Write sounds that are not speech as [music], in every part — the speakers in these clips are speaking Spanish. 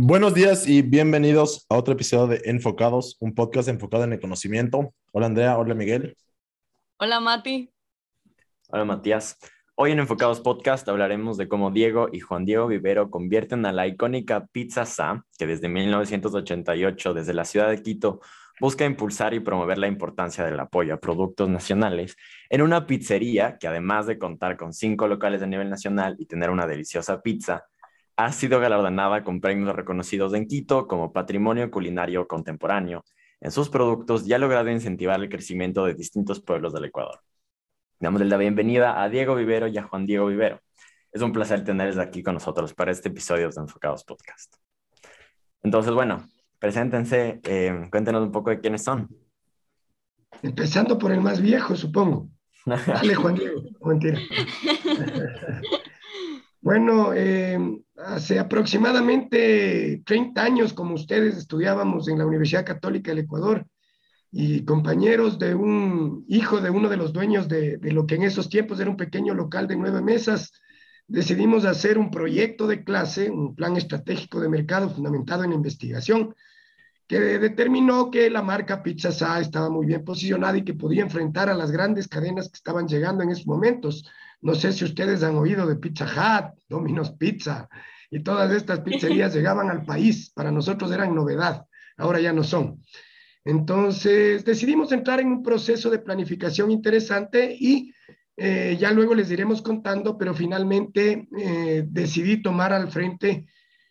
Buenos días y bienvenidos a otro episodio de Enfocados, un podcast enfocado en el conocimiento. Hola Andrea, hola Miguel. Hola Mati. Hola Matías. Hoy en Enfocados Podcast hablaremos de cómo Diego y Juan Diego Vivero convierten a la icónica Pizza Sa, que desde 1988, desde la ciudad de Quito, busca impulsar y promover la importancia del apoyo a productos nacionales, en una pizzería que además de contar con cinco locales a nivel nacional y tener una deliciosa pizza, ha sido galardonada con premios reconocidos en Quito como Patrimonio Culinario Contemporáneo. En sus productos ya ha logrado incentivar el crecimiento de distintos pueblos del Ecuador. Damos la bienvenida a Diego Vivero y a Juan Diego Vivero. Es un placer tenerles aquí con nosotros para este episodio de Enfocados Podcast. Entonces, bueno, preséntense, eh, cuéntenos un poco de quiénes son. Empezando por el más viejo, supongo. [laughs] Dale, Juan Diego, mentira. [laughs] Bueno, eh, hace aproximadamente 30 años, como ustedes, estudiábamos en la Universidad Católica del Ecuador y compañeros de un hijo de uno de los dueños de, de, lo que en esos tiempos era un pequeño local de nueve mesas, decidimos hacer un proyecto de clase, un plan estratégico de mercado fundamentado en investigación, que determinó que la marca Pizza Sa estaba muy bien posicionada y que podía enfrentar a las grandes cadenas que estaban llegando en esos momentos no sé si ustedes han oído de Pizza Hut, Domino's Pizza, y todas estas pizzerías [laughs] llegaban al país. Para nosotros eran novedad, ahora ya no son. Entonces decidimos entrar en un proceso de planificación interesante y eh, ya luego les iremos contando, pero finalmente eh, decidí tomar al frente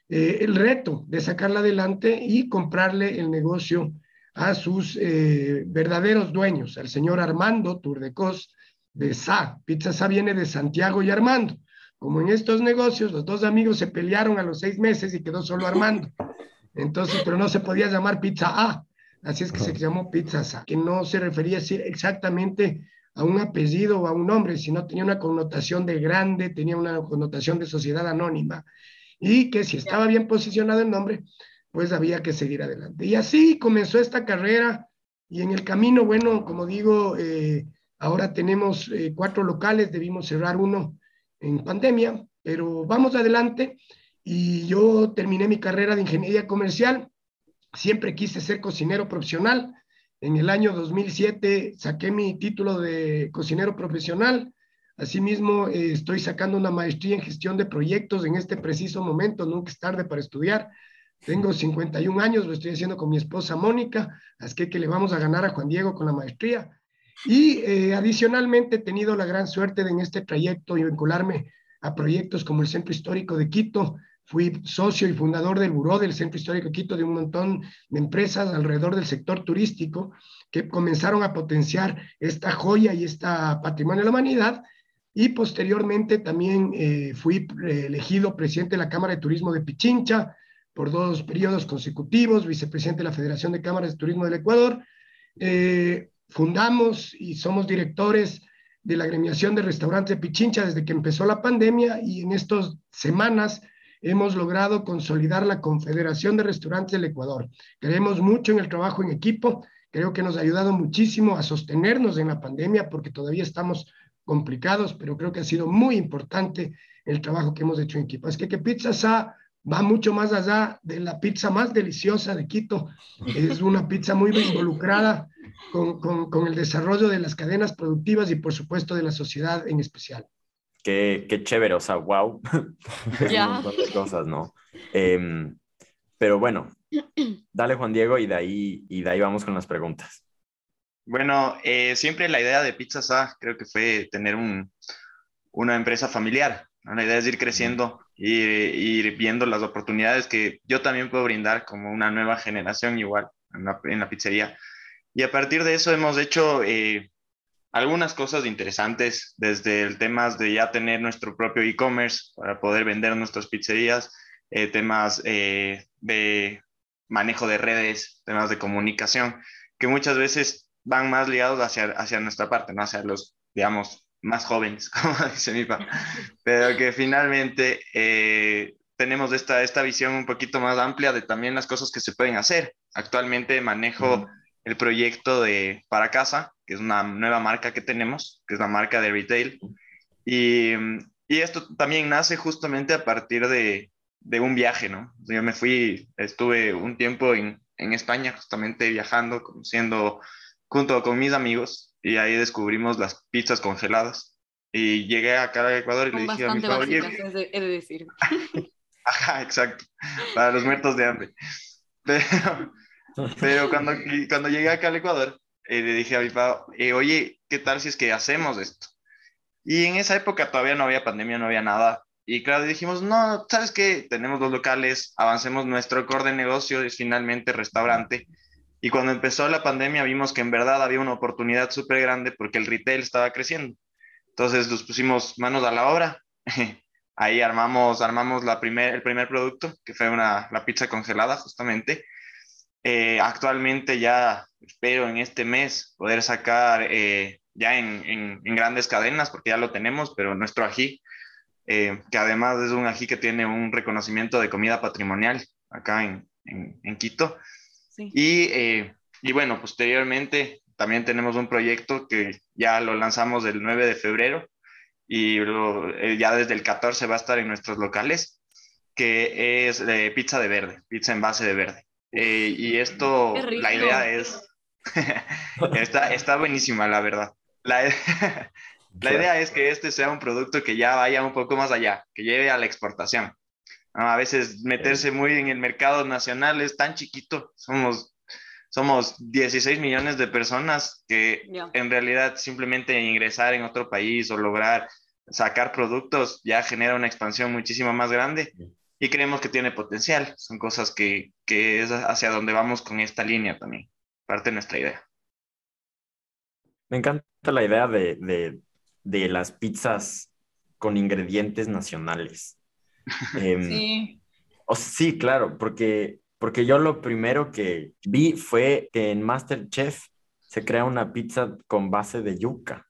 eh, el reto de sacarla adelante y comprarle el negocio a sus verdaderos dueños, al señor Armando Turdecos, de Sa. Pizza Sa viene de Santiago y Armando. Como en estos negocios, los dos amigos se pelearon a los seis meses y quedó solo Armando. Entonces, pero no se podía llamar Pizza A. Así es que se llamó Pizza Sa, que no se refería exactamente a un apellido o a un nombre, sino tenía una connotación de grande, tenía una connotación de sociedad anónima. Y que si estaba bien posicionado el nombre, pues había que seguir adelante. Y así comenzó esta carrera y en el camino, bueno, como digo, eh, Ahora tenemos eh, cuatro locales, debimos cerrar uno en pandemia, pero vamos adelante. Y yo terminé mi carrera de ingeniería comercial. Siempre quise ser cocinero profesional. En el año 2007 saqué mi título de cocinero profesional. Asimismo, eh, estoy sacando una maestría en gestión de proyectos en este preciso momento. Nunca es tarde para estudiar. Tengo 51 años, lo estoy haciendo con mi esposa Mónica, así que, que le vamos a ganar a Juan Diego con la maestría. Y eh, adicionalmente he tenido la gran suerte de en este trayecto y vincularme a proyectos como el Centro Histórico de Quito. Fui socio y fundador del Buró del Centro Histórico de Quito de un montón de empresas alrededor del sector turístico que comenzaron a potenciar esta joya y este patrimonio de la humanidad. Y posteriormente también eh, fui elegido presidente de la Cámara de Turismo de Pichincha por dos periodos consecutivos, vicepresidente de la Federación de Cámaras de Turismo del Ecuador. Eh, fundamos y somos directores de la agremiación de restaurantes de Pichincha desde que empezó la pandemia y en estas semanas hemos logrado consolidar la Confederación de Restaurantes del Ecuador. Creemos mucho en el trabajo en equipo, creo que nos ha ayudado muchísimo a sostenernos en la pandemia porque todavía estamos complicados, pero creo que ha sido muy importante el trabajo que hemos hecho en equipo. Es que que Pizza Sa va mucho más allá de la pizza más deliciosa de Quito. Es una pizza muy involucrada con, con, con, el desarrollo de las cadenas productivas y por supuesto de la sociedad en especial. Qué, qué chévere, o sea, wow. [laughs] De cosas, ¿no? Eh, pero bueno, dale Juan Diego y de ahí, y de ahí vamos con las preguntas. Bueno, eh, siempre la idea de Pizza Sa creo que fue tener un, una empresa familiar. La idea es ir creciendo y ir viendo las oportunidades que yo también puedo brindar como una nueva generación igual en la, en la pizzería y a partir de eso hemos hecho eh, algunas cosas interesantes, desde el tema de ya tener nuestro propio e-commerce para poder vender nuestras pizzerías, eh, temas eh, de manejo de redes, temas de comunicación, que muchas veces van más ligados hacia, hacia nuestra parte, ¿no? hacia los, digamos, más jóvenes, [laughs] como dice mi papá, pero que finalmente eh, tenemos esta, esta visión un poquito más amplia de también las cosas que se pueden hacer. Actualmente manejo... Mm el proyecto de Para Casa, que es una nueva marca que tenemos, que es la marca de retail. Y, y esto también nace justamente a partir de, de un viaje, ¿no? Yo me fui, estuve un tiempo en, en España justamente viajando, conociendo junto con mis amigos y ahí descubrimos las pizzas congeladas. Y llegué acá a Ecuador y le dije a mi papá, oye... he de decir. [laughs] Ajá, exacto, para los muertos de hambre. [laughs] Pero, pero cuando, cuando llegué acá al Ecuador, eh, le dije a mi papá, eh, oye, ¿qué tal si es que hacemos esto? Y en esa época todavía no había pandemia, no había nada. Y claro, dijimos, no, ¿sabes qué? Tenemos dos locales, avancemos nuestro core de negocio, es finalmente restaurante. Y cuando empezó la pandemia vimos que en verdad había una oportunidad súper grande porque el retail estaba creciendo. Entonces nos pusimos manos a la obra. [laughs] Ahí armamos, armamos la primer, el primer producto, que fue una, la pizza congelada justamente. Eh, actualmente ya espero en este mes poder sacar eh, ya en, en, en, grandes cadenas, porque ya lo tenemos, pero nuestro ají eh, que además es un ají que tiene un reconocimiento de comida patrimonial acá en, en, Quito. Y, eh, y, bueno, posteriormente también tenemos un proyecto que ya lo lanzamos el 9 de febrero y eh, ya desde el 14 va a estar en nuestros locales, que es pizza de verde, pizza en base de verde. y esto, la idea es, [laughs] está, está buenísima, la verdad. La, [laughs] La idea es que este sea un producto que ya vaya un poco más allá, que lleve a la exportación. A veces meterse muy en el mercado nacional es tan chiquito, somos, somos 16 millones de personas que en realidad simplemente ingresar en otro país o lograr sacar productos ya genera una expansión muchísimo más grande y creemos que tiene potencial. Son cosas que, que es hacia donde vamos con esta línea también, parte de nuestra idea. Me encanta la idea de, de de las pizzas con ingredientes nacionales. Em, sí. O, sí, claro, porque, porque yo lo primero que vi fue que en Masterchef se crea una pizza con base de yuca.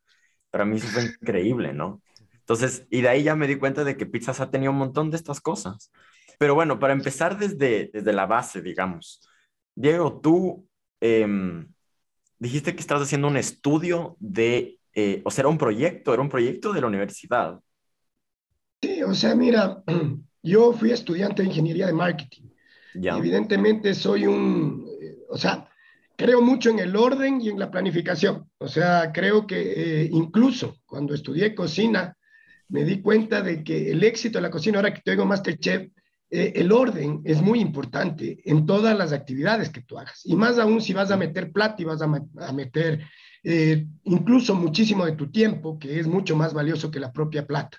Para mí eso fue [laughs] increíble, ¿no? Entonces, y de ahí ya me di cuenta de que Pizzas ha tenido un montón de estas cosas. Pero bueno, para empezar desde, desde la base, digamos. Diego, tú em, dijiste que estabas haciendo un estudio de eh, o sea, era un proyecto, era un proyecto de la universidad. Sí, o sea, mira, [clears throat] yo fui estudiante de ingeniería de marketing. Evidentemente soy un, eh, o sea, creo mucho en el orden y en la planificación. O sea, creo que eh, incluso cuando estudié cocina, me di cuenta de que el éxito de la cocina, ahora que tengo Masterchef, eh, el orden es muy importante en todas las actividades que tú hagas. Y más aún si vas a meter plata y vas a, a meter eh, incluso muchísimo de tu tiempo, que es mucho más valioso que la propia plata.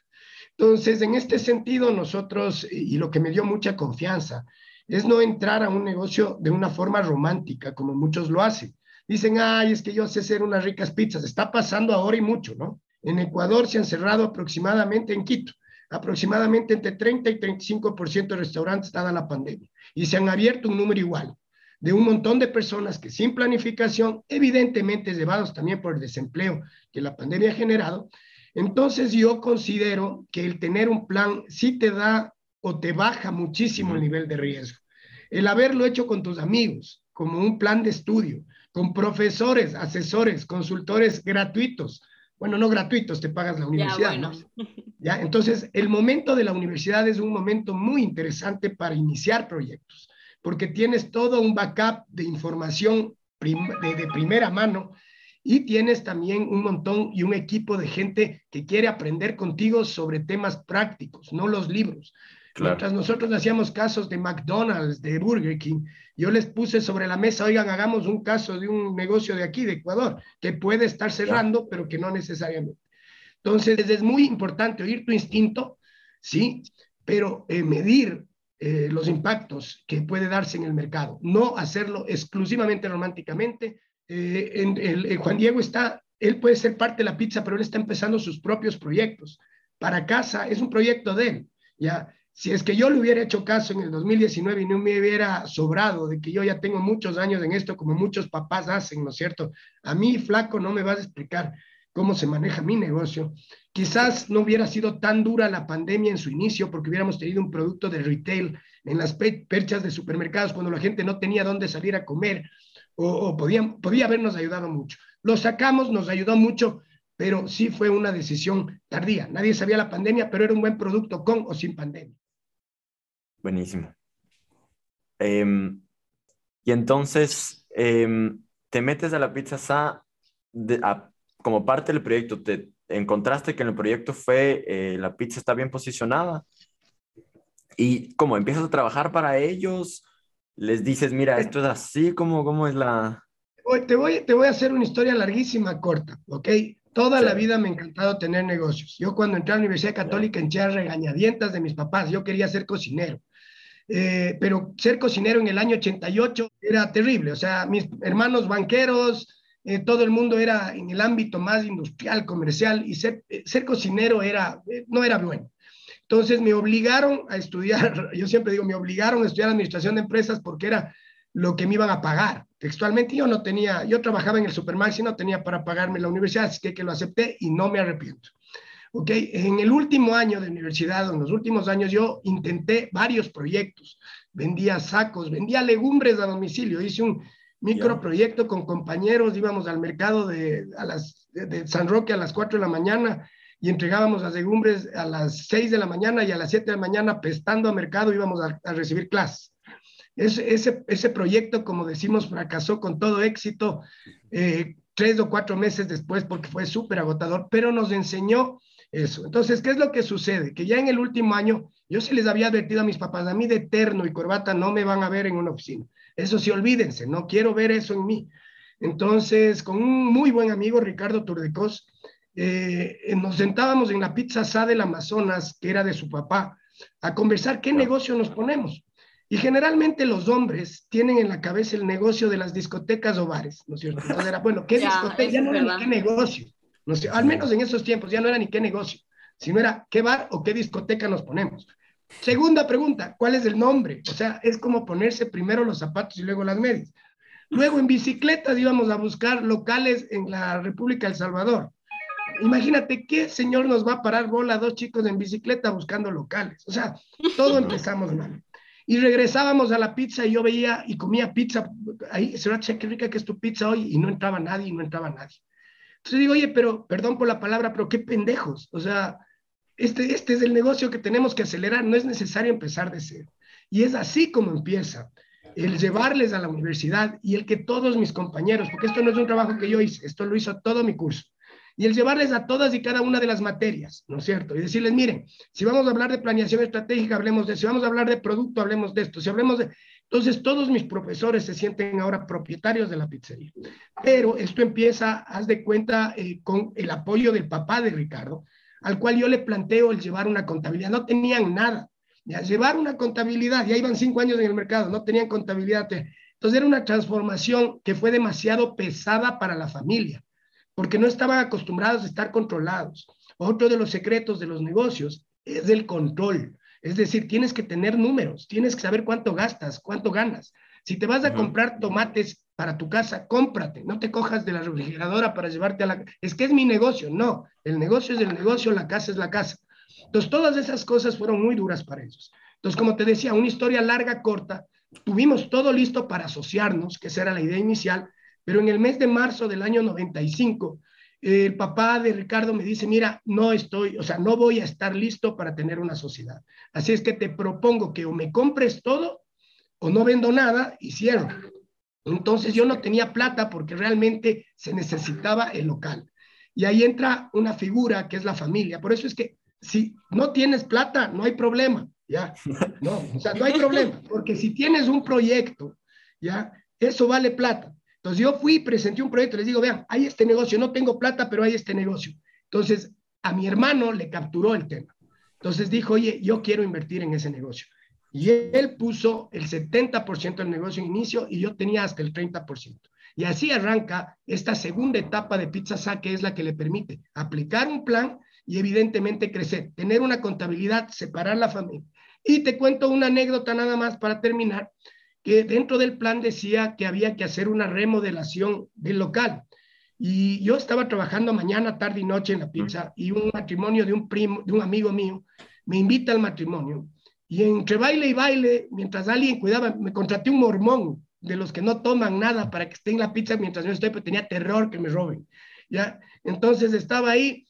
Entonces, en este sentido, nosotros, y lo que me dio mucha confianza, es no entrar a un negocio de una forma romántica, como muchos lo hacen. Dicen, ay, es que yo sé hacer unas ricas pizzas. Está pasando ahora y mucho, ¿no? En Ecuador se han cerrado aproximadamente, en Quito, aproximadamente entre 30 y 35% de restaurantes dada la pandemia. Y se han abierto un número igual de un montón de personas que sin planificación, evidentemente llevados también por el desempleo que la pandemia ha generado, entonces yo considero que el tener un plan sí te da o te baja muchísimo el nivel de riesgo. El haberlo hecho con tus amigos, como un plan de estudio, con profesores, asesores, consultores gratuitos. Bueno, no gratuitos, te pagas la universidad. ¿no? ¿Ya? Entonces, el momento de la universidad es un momento muy interesante para iniciar proyectos porque tienes todo un backup de información de, primera mano y tienes también un montón y un equipo de gente que quiere aprender contigo sobre temas prácticos, no los libros. Mientras nosotros hacíamos casos de McDonald's, de Burger King, yo les puse sobre la mesa, oigan, hagamos un caso de un negocio de aquí, de Ecuador, que puede estar cerrando, pero que no necesariamente. Entonces, es muy importante oír tu instinto, ¿sí? Pero eh, medir eh, los impactos que puede darse en el mercado, no hacerlo exclusivamente románticamente. Eh, en, el, Juan Diego está, él puede ser parte de la pizza, pero él está empezando sus propios proyectos. Para casa es un proyecto de él, ¿ya? Si es que yo le hubiera hecho caso en el 2019 y no me hubiera sobrado de que yo ya tengo muchos años en esto, como muchos papás hacen, ¿no es cierto? A mí, flaco, no me vas a explicar cómo se maneja mi negocio. Quizás no hubiera sido tan dura la pandemia en su inicio porque hubiéramos tenido un producto de retail en las perchas de supermercados cuando la gente no tenía dónde salir a comer o, podía, podía habernos ayudado mucho. Lo sacamos, nos ayudó mucho, pero sí fue una decisión tardía. Nadie sabía la pandemia, pero era un buen producto con o sin pandemia. Buenísimo. Em, y entonces, em, te metes a la pizza SA como parte del proyecto. ¿Te encontraste que en el proyecto fue eh, la pizza está bien posicionada? ¿Y cómo empiezas a trabajar para ellos? ¿Les dices, mira, esto es así? ¿Cómo, cómo es la...? Te voy, te voy a hacer una historia larguísima, corta, ¿ok? Toda la vida me ha encantado tener negocios. Yo cuando entré a la Universidad Católica entré a regañadientas de mis papás. Yo quería ser cocinero. Eh, pero ser cocinero en el año 88 era terrible. O sea, mis hermanos banqueros, eh, todo el mundo era en el ámbito más industrial, comercial, y ser, eh, ser cocinero era, no era bueno. Entonces me obligaron a estudiar, [laughs] yo siempre digo, me obligaron a estudiar administración de empresas porque era lo que me iban a pagar. Textualmente yo no tenía, yo trabajaba en el Supermax y no tenía para pagarme la universidad, así que, que lo acepté y no me arrepiento. ¿ok? En el último año de universidad, en los últimos años, yo intenté varios proyectos. Vendía sacos, vendía legumbres a domicilio. Hice un microproyecto con compañeros, íbamos al mercado de, de, San Roque a las 4 de la mañana y entregábamos las legumbres a las 6 de la mañana y a las 7 de la mañana, pestando a mercado, íbamos a, recibir clases. Ese, ese, proyecto, como decimos, fracasó con todo éxito eh, tres o cuatro meses después porque fue súper agotador, pero nos enseñó eso. Entonces, ¿qué es lo que sucede? Que ya en el último año, yo se les había advertido a mis papás, a mí de terno y corbata no me van a ver en una oficina. Eso sí, olvídense, no quiero ver eso en mí. Entonces, con un muy buen amigo, Ricardo Turdecos, eh, nos sentábamos en la pizza SA del Amazonas, que era de su papá, a conversar qué negocio nos ponemos. Y generalmente los hombres tienen en la cabeza el negocio de las discotecas o bares, ¿no es cierto? Entonces era, bueno, ¿qué [laughs] discoteca? Ya no era qué negocio. No sé, al menos en esos tiempos ya no era ni qué negocio, sino era qué bar o qué discoteca nos ponemos. Segunda pregunta, ¿cuál es el nombre? O sea, es como ponerse primero los zapatos y luego las medias. Luego en bicicletas íbamos a buscar locales en la República del Salvador. Imagínate qué señor nos va a parar bola a dos chicos en bicicleta buscando locales. O sea, todo empezamos mal. Y regresábamos a la pizza y yo veía y comía pizza. Ahí, se qué rica que es tu pizza hoy. Y no entraba nadie y no entraba nadie. Entonces digo, oye, pero perdón por la palabra, pero qué pendejos. O sea, este, este es el negocio que tenemos que acelerar, no es necesario empezar de cero. Y es así como empieza el llevarles a la universidad y el que todos mis compañeros, porque esto no es un trabajo que yo hice, esto lo hizo todo mi curso, y el llevarles a todas y cada una de las materias, ¿no es cierto? Y decirles, miren, si vamos a hablar de planeación estratégica, hablemos de si vamos a hablar de producto, hablemos de esto, si hablemos de, entonces, todos mis profesores se sienten ahora propietarios de la pizzería. Pero esto empieza, haz de cuenta, eh, con el apoyo del papá de Ricardo, al cual yo le planteo el llevar una contabilidad. No tenían nada. Ya, llevar una contabilidad, ya iban cinco años en el mercado, no tenían contabilidad. Entonces era una transformación que fue demasiado pesada para la familia, porque no estaban acostumbrados a estar controlados. Otro de los secretos de los negocios es el control. Es decir, tienes que tener números, tienes que saber cuánto gastas, cuánto ganas. Si te vas a comprar tomates para tu casa, cómprate, no te cojas de la refrigeradora para llevarte a la... Es que es mi negocio, no, el negocio es el negocio, la casa es la casa. Entonces, todas esas cosas fueron muy duras para ellos. Entonces, como te decía, una historia larga, corta, tuvimos todo listo para asociarnos, que esa era la idea inicial, pero en el mes de marzo del año 95 el papá de Ricardo me dice, mira, no estoy, o sea, no voy a estar listo para tener una sociedad. Así es que te propongo que o me compres todo o no vendo nada y cierro. Entonces yo no tenía plata porque realmente se necesitaba el local. Y ahí entra una figura que es la familia. Por eso es que si no tienes plata, no hay problema, ¿ya? No, o sea, no hay problema, porque si tienes un proyecto, ¿ya? Eso vale plata. Entonces yo fui, presenté un proyecto, les digo, vean, hay este negocio, no tengo plata, pero hay este negocio. Entonces a mi hermano le capturó el tema. Entonces dijo, oye, yo quiero invertir en ese negocio. Y él puso el 70% del negocio en inicio y yo tenía hasta el 30%. Y así arranca esta segunda etapa de Pizza Sa, que es la que le permite aplicar un plan y evidentemente crecer, tener una contabilidad, separar la familia. Y te cuento una anécdota nada más para terminar que dentro del plan decía que había que hacer una remodelación del local. Y yo estaba trabajando mañana, tarde y noche en la pizza y un matrimonio de un primo, de un amigo mío, me invita al matrimonio. Y entre baile y baile, mientras alguien cuidaba, me contraté un mormón de los que no toman nada para que esté en la pizza mientras yo estoy, pero tenía terror que me roben. ¿ya? Entonces estaba ahí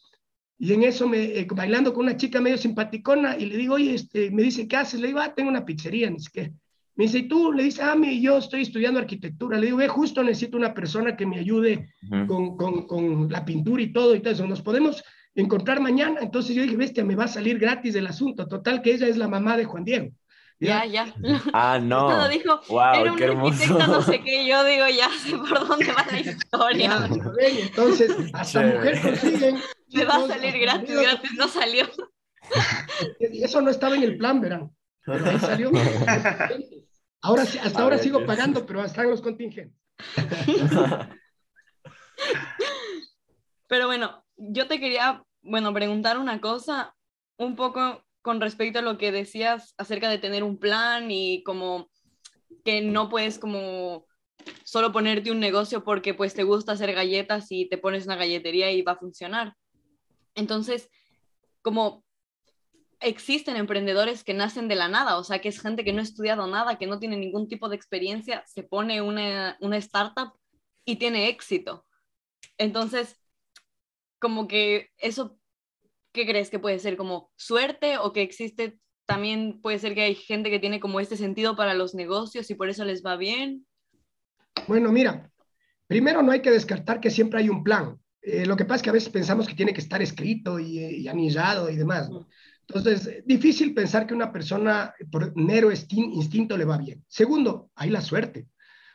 Y en eso, me, eh, bailando con una chica medio simpaticona, y le digo, oye, este, me dice, ¿qué haces? Le digo, ah, tengo una pizzería, ni siquiera. Me dice, ¿y tú? Le dice, ah, mi, yo estoy estudiando arquitectura. Le digo, ve, justo necesito una persona que me ayude con, con, con, la pintura y todo y todo eso. Nos podemos encontrar mañana. Entonces yo dije, bestia, me va a salir gratis el asunto. Total, que ella es la mamá de Juan Diego. Ya, ya. Ah, [laughs] no. Todo dijo, wow, era un qué hermoso. arquitecto, no sé qué. Yo digo, ya sé por dónde va la [laughs] historia. Ya, entonces, hasta mujer consiguen. Me va a salir gratis, gratis no salió. [laughs] Eso no estaba en el plan, verán. Pero ahí salió. Ahora, sí- hasta A ahora ver, sigo pagando, pero están los contingentes. Pero bueno, yo te quería, bueno, preguntar una cosa, un poco con respecto a lo que decías acerca de tener un plan y como que no puedes como solo ponerte un negocio porque pues te gusta hacer galletas y te pones una galletería y va a funcionar. Entonces, como existen emprendedores que nacen de la nada, o sea, que es gente que no ha estudiado nada, que no tiene ningún tipo de experiencia, se pone una, una startup y tiene éxito. Entonces, como que eso, ¿qué crees que puede ser? ¿Como suerte o que existe también puede ser que hay gente que tiene como este sentido para los negocios y por eso les va bien? Bueno, mira, primero no hay que descartar que siempre hay un plan. Eh, lo que pasa es que a veces pensamos que tiene que estar escrito y, eh, y anillado y demás. ¿no? Entonces, eh, difícil pensar que una persona por mero instinto le va bien. Segundo, hay la suerte.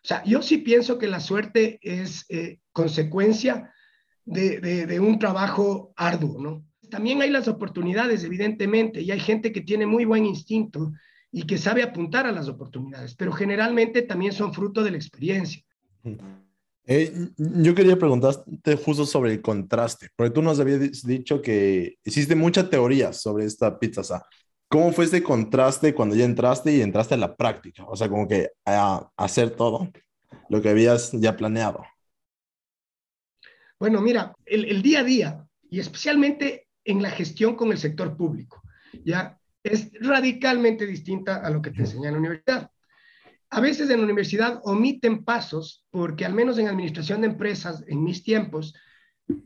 O sea, yo sí pienso que la suerte es eh, consecuencia de, de- de un trabajo arduo, ¿no? También hay las oportunidades, evidentemente, y hay gente que tiene muy buen instinto y que sabe apuntar a las oportunidades, pero generalmente también son fruto de la experiencia. Eh, yo quería preguntarte justo sobre el contraste, porque tú nos habías dicho que hiciste mucha teoría sobre esta pizza sa. ¿Cómo fue este contraste cuando ya entraste y entraste a la práctica? O sea, como que a hacer todo lo que habías ya planeado. Bueno, mira, el, el día a día, y especialmente en la gestión con el sector público, ya es radicalmente distinta a lo que te enseñan en la universidad. A veces en la universidad omiten pasos porque al menos en administración de empresas, en mis tiempos,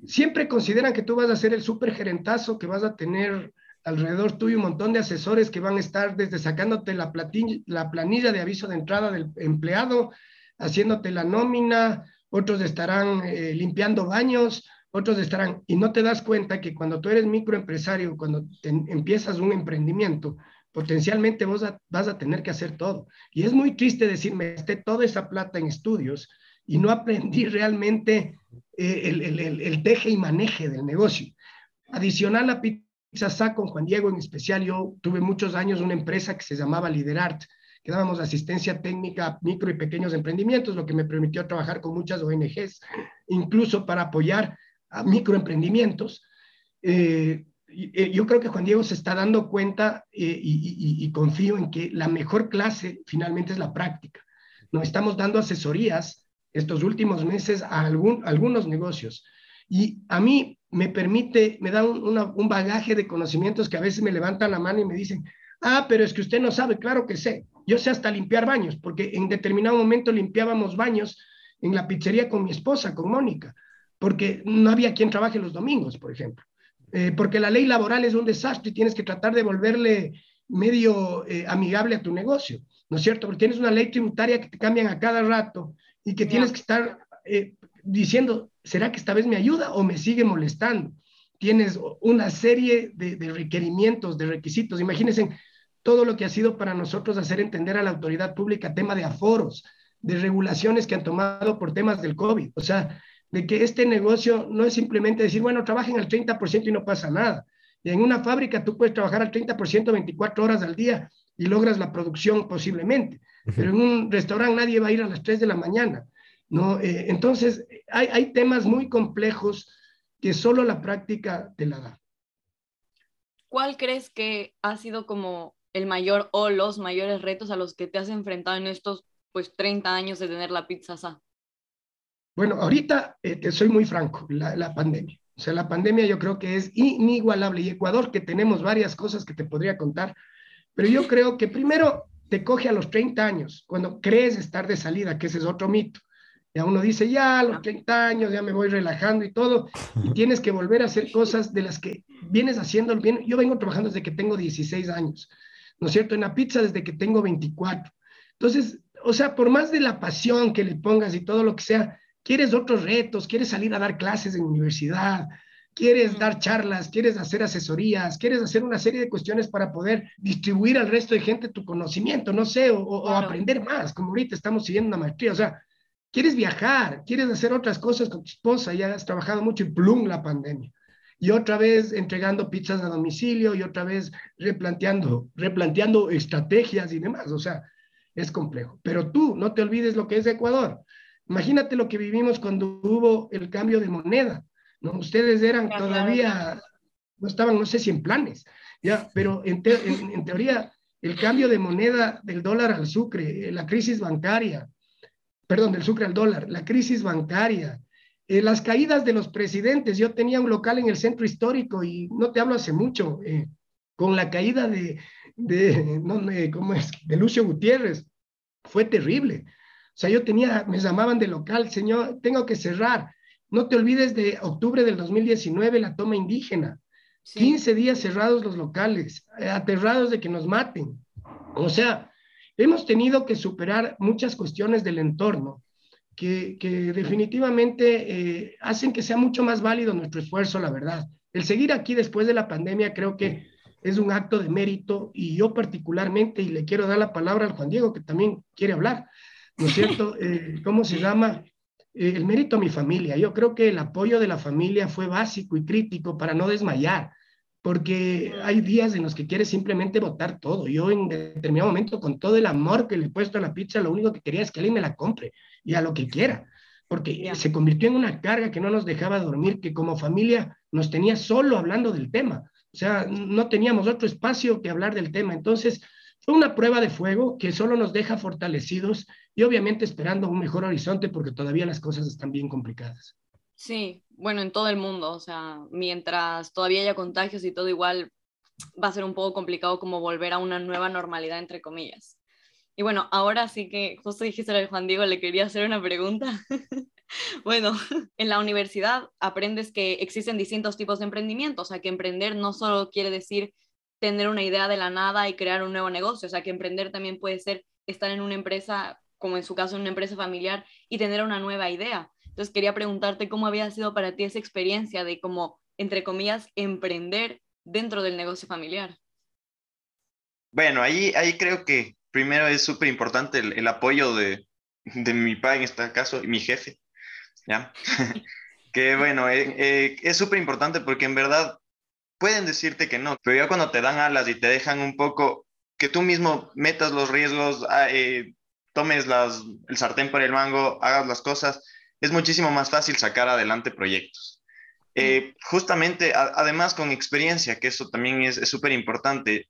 siempre consideran que tú vas a ser el supergerentazo, que vas a tener alrededor tuyo un montón de asesores que van a estar desde sacándote la, planilla de aviso de entrada del empleado, haciéndote la nómina, otros estarán eh, limpiando baños, otros estarán, y no te das cuenta que cuando tú eres microempresario, cuando empiezas un emprendimiento, potencialmente vos vas a tener que hacer todo. Y es muy triste decirme, gasté toda esa plata en estudios y no aprendí realmente eh, el, teje y maneje del negocio. Adicional a Pizza Sa con Juan Diego en especial, yo tuve muchos años una empresa que se llamaba Liderart, que dábamos asistencia técnica a micro y pequeños emprendimientos, lo que me permitió trabajar con muchas ONGs, incluso para apoyar a microemprendimientos. Eh, yo creo que Juan Diego se está dando cuenta eh, y, confío en que la mejor clase finalmente es la práctica. Nos estamos dando asesorías estos últimos meses a algún, algunos negocios y a mí me permite, me da un, un bagaje de conocimientos que a veces me levantan la mano y me dicen, ah, pero es que usted no sabe, claro que sé. Yo sé hasta limpiar baños, porque en determinado momento limpiábamos baños en la pizzería con mi esposa, con Mónica, porque no había quien trabaje los domingos, por ejemplo. Eh, porque la ley laboral es un desastre y tienes que tratar de volverle medio eh, amigable a tu negocio, ¿no es cierto? Porque tienes una ley tributaria que te cambian a cada rato y que tienes que estar eh, diciendo, ¿será que esta vez me ayuda o me sigue molestando? Tienes una serie de, de requerimientos, de requisitos. Imagínense todo lo que ha sido para nosotros hacer entender a la autoridad pública tema de aforos, de regulaciones que han tomado por temas del COVID. O sea, de que este negocio no es simplemente decir, bueno, trabajen al 30% y no pasa nada. Y en una fábrica tú puedes trabajar al 30% 24 horas al día y logras la producción posiblemente. Pero en un restaurante nadie va a ir a las 3 de la mañana. ¿no? Eh, entonces, hay, hay temas muy complejos que solo la práctica te la da. ¿Cuál crees que ha sido como el mayor o los mayores retos a los que te has enfrentado en estos pues 30 años de tener la pizza sa? Bueno, ahorita eh, te soy muy franco, la, la, pandemia. O sea, la pandemia yo creo que es inigualable. Y Ecuador, que tenemos varias cosas que te podría contar, pero yo creo que primero te coge a los 30 años, cuando crees estar de salida, que ese es otro mito. Ya uno dice, ya a los 30 años ya me voy relajando y todo, y tienes que volver a hacer cosas de las que vienes haciendo bien. Yo vengo trabajando desde que tengo 16 años, ¿no es cierto? En la pizza desde que tengo 24. Entonces, o sea, por más de la pasión que le pongas y todo lo que sea, quieres otros retos, quieres salir a dar clases en universidad, quieres dar charlas, quieres hacer asesorías, quieres hacer una serie de cuestiones para poder distribuir al resto de gente tu conocimiento, no sé, o, aprender más, como ahorita estamos siguiendo una maestría, o sea, quieres viajar, quieres hacer otras cosas con tu esposa, ya has trabajado mucho y plum la pandemia. Y otra vez entregando pizzas a domicilio y otra vez replanteando, replanteando estrategias y demás, o sea, es complejo. Pero tú no te olvides lo que es Ecuador. Imagínate lo que vivimos cuando hubo el cambio de moneda ¿no? Ustedes eran todavía, no estaban, no sé si en planes, ya, pero en, en, teoría el cambio de moneda del dólar al sucre, eh, la crisis bancaria, perdón, del sucre al dólar, la crisis bancaria, eh, las caídas de los presidentes. Yo tenía un local en el centro histórico y no te hablo hace mucho, eh, con la caída de, de, no, ¿cómo es? de Lucio Gutiérrez. Fue terrible. O sea, yo tenía, me llamaban de local, señor, tengo que cerrar. No te olvides de octubre del 2019, la toma indígena. 15 días cerrados los locales, eh, aterrados de que nos maten. O sea, hemos tenido que superar muchas cuestiones del entorno que, definitivamente eh, hacen que sea mucho más válido nuestro esfuerzo, la verdad. El seguir aquí después de la pandemia creo que es un acto de mérito y yo particularmente, y le quiero dar la palabra al Juan Diego que también quiere hablar, ¿no es cierto? [laughs] Eh, ¿Cómo se llama? Eh, el mérito a mi familia. Yo creo que el apoyo de la familia fue básico y crítico para no desmayar, porque hay días en los que quieres simplemente botar todo. Yo en determinado momento, con todo el amor que le he puesto a la pizza, lo único que quería es que alguien me la compre y a lo que quiera, porque se convirtió en una carga que no nos dejaba dormir, que como familia nos tenía solo hablando del tema. O sea, no teníamos otro espacio que hablar del tema. Entonces, una prueba de fuego que solo nos deja fortalecidos y obviamente esperando un mejor horizonte porque todavía las cosas están bien complicadas. Sí, bueno, en todo el mundo, o sea, mientras todavía haya contagios y todo igual, va a ser un poco complicado como volver a una nueva normalidad, entre comillas. Y bueno, ahora sí que justo dijiste a Juan Diego, le quería hacer una pregunta. [laughs] bueno, [laughs] en la universidad aprendes que existen distintos tipos de emprendimiento, o sea, que emprender no solo quiere decir tener una idea de la nada y crear un nuevo negocio. O sea, que emprender también puede ser estar en una empresa, como en su caso, una empresa familiar y tener una nueva idea. Entonces, quería preguntarte cómo había sido para ti esa experiencia de como, entre comillas, emprender dentro del negocio familiar. Bueno, ahí, ahí creo que primero es súper importante el, apoyo de, de, mi padre en este caso y mi jefe, ¿ya? [laughs] que bueno, eh, eh, es súper importante porque en verdad pueden decirte que no, pero ya cuando te dan alas y te dejan un poco que tú mismo metas los riesgos, ah, eh, tomes las, el sartén por el mango, hagas las cosas, es muchísimo más fácil sacar adelante proyectos. Eh, justamente, además con experiencia, que eso también es súper importante,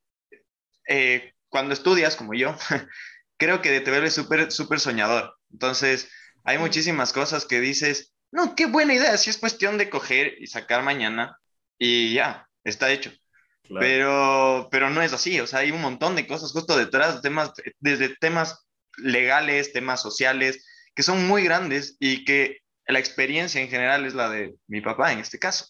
eh, cuando estudias como yo, [laughs] creo que te vuelves súper súper soñador. Entonces, hay muchísimas cosas que dices, no, qué buena idea, si es cuestión de coger y sacar mañana y ya, está hecho. Pero, pero no es así, o sea, hay un montón de cosas justo detrás, temas, desde temas legales, temas sociales, que son muy grandes y que la experiencia en general es la de mi papá en este caso.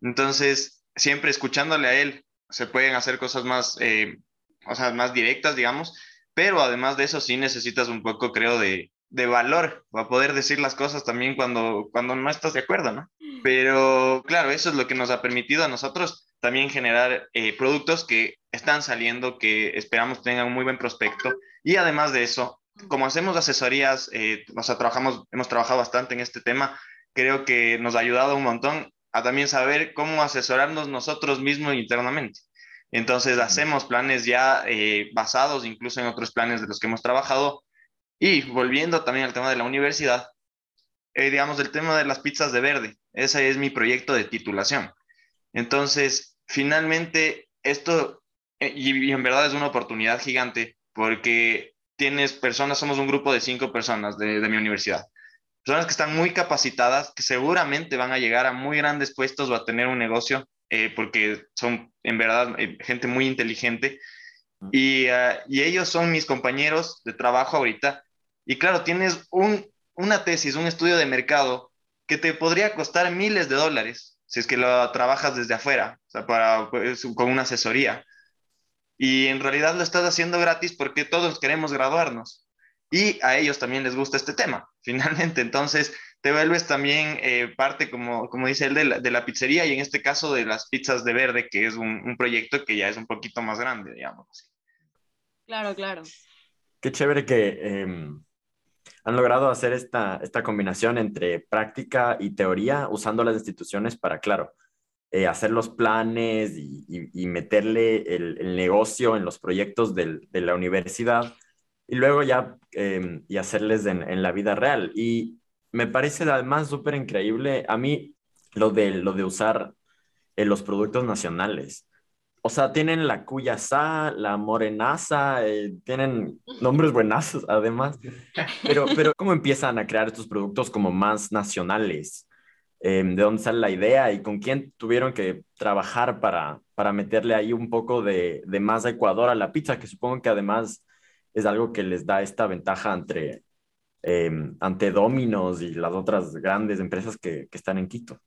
Entonces, siempre escuchándole a él, se pueden hacer cosas más, eh, o sea, más directas, digamos, pero además de eso sí necesitas un poco, creo, de, de valor para poder decir las cosas también cuando, cuando no estás de acuerdo, ¿no? Pero claro, eso es lo que nos ha permitido a nosotros también generar eh, productos que están saliendo, que esperamos tengan un muy buen prospecto. Y además de eso, como hacemos asesorías, eh, o sea, trabajamos, hemos trabajado bastante en este tema, creo que nos ha ayudado un montón a también saber cómo asesorarnos nosotros mismos internamente. Entonces, hacemos planes ya eh, basados incluso en otros planes de los que hemos trabajado. Y volviendo también al tema de la universidad, eh, digamos, el tema de las pizzas de verde, ese es mi proyecto de titulación. Entonces, finalmente, esto, eh, y, en verdad es una oportunidad gigante, porque tienes personas, somos un grupo de cinco personas de, mi universidad, personas que están muy capacitadas, que seguramente van a llegar a muy grandes puestos o a tener un negocio, eh, porque son en verdad eh, gente muy inteligente. Y, ah, y ellos son mis compañeros de trabajo ahorita. Y claro, tienes un una tesis, un estudio de mercado que te podría costar miles de dólares si es que lo trabajas desde afuera, o sea, para, pues, con una asesoría. Y en realidad lo estás haciendo gratis porque todos queremos graduarnos. Y a ellos también les gusta este tema, [laughs] finalmente. Entonces, te vuelves también eh, parte, como, como dice él, de la, de la, pizzería y en este caso de las pizzas de verde, que es un, un proyecto que ya es un poquito más grande, digamos. Claro, claro. Qué chévere que eh, han logrado hacer esta, esta combinación entre práctica y teoría usando las instituciones para, claro, eh, hacer los planes y, y, meterle el, negocio en los proyectos del, de la universidad y luego ya eh, y hacerles en, en, la vida real. Y me parece además súper increíble a mí lo de, lo de usar eh, los productos nacionales. O sea, tienen la cuyasá, la morenaza, eh, tienen nombres buenazos además. Pero, pero ¿cómo empiezan a crear estos productos como más nacionales? Eh, ¿De dónde sale la idea y con quién tuvieron que trabajar para, para meterle ahí un poco de, de más Ecuador a la pizza? Que supongo que además es algo que les da esta ventaja entre, eh, ante Dominos y las otras grandes empresas que, que están en Quito.